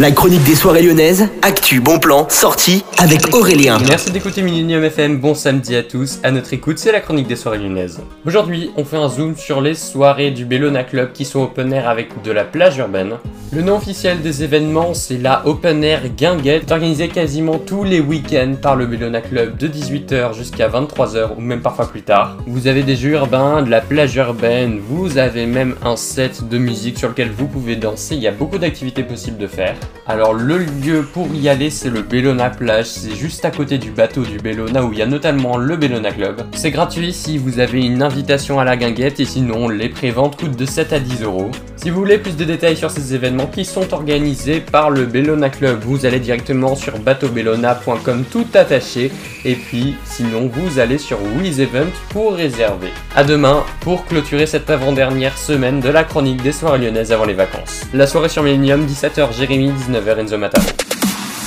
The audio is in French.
La chronique des soirées lyonnaises, actu, bon plan, sortie avec Aurélien. Merci d'écouter Millennium FM, bon samedi à tous. À notre écoute, c'est la chronique des soirées lyonnaises. Aujourd'hui, on fait un zoom sur les soirées du Bellona Club qui sont open air avec de la plage urbaine. Le nom officiel des événements, c'est la Open Air Guinguette, organisée quasiment tous les week-ends par le Bellona Club de 18h jusqu'à 23h ou même parfois plus tard. Vous avez des jeux urbains, de la plage urbaine, vous avez même un set de musique sur lequel vous pouvez danser, il y a beaucoup d'activités possibles de faire. Alors le lieu pour y aller c'est le Bellona Plage, c'est juste à côté du bateau du Bellona où il y a notamment le Bellona Club. C'est gratuit si vous avez une invitation à la guinguette et sinon les préventes coûtent de 7 à 10 euros. Si vous voulez plus de détails sur ces événements qui sont organisés par le Bellona Club, vous allez directement sur bateaubellona.com tout attaché et puis sinon vous allez sur WizEvent pour réserver. À demain pour clôturer cette avant-dernière semaine de la chronique des soirées lyonnaises avant les vacances. La soirée sur Millennium 17h Jérémy 19h Enzo Matin.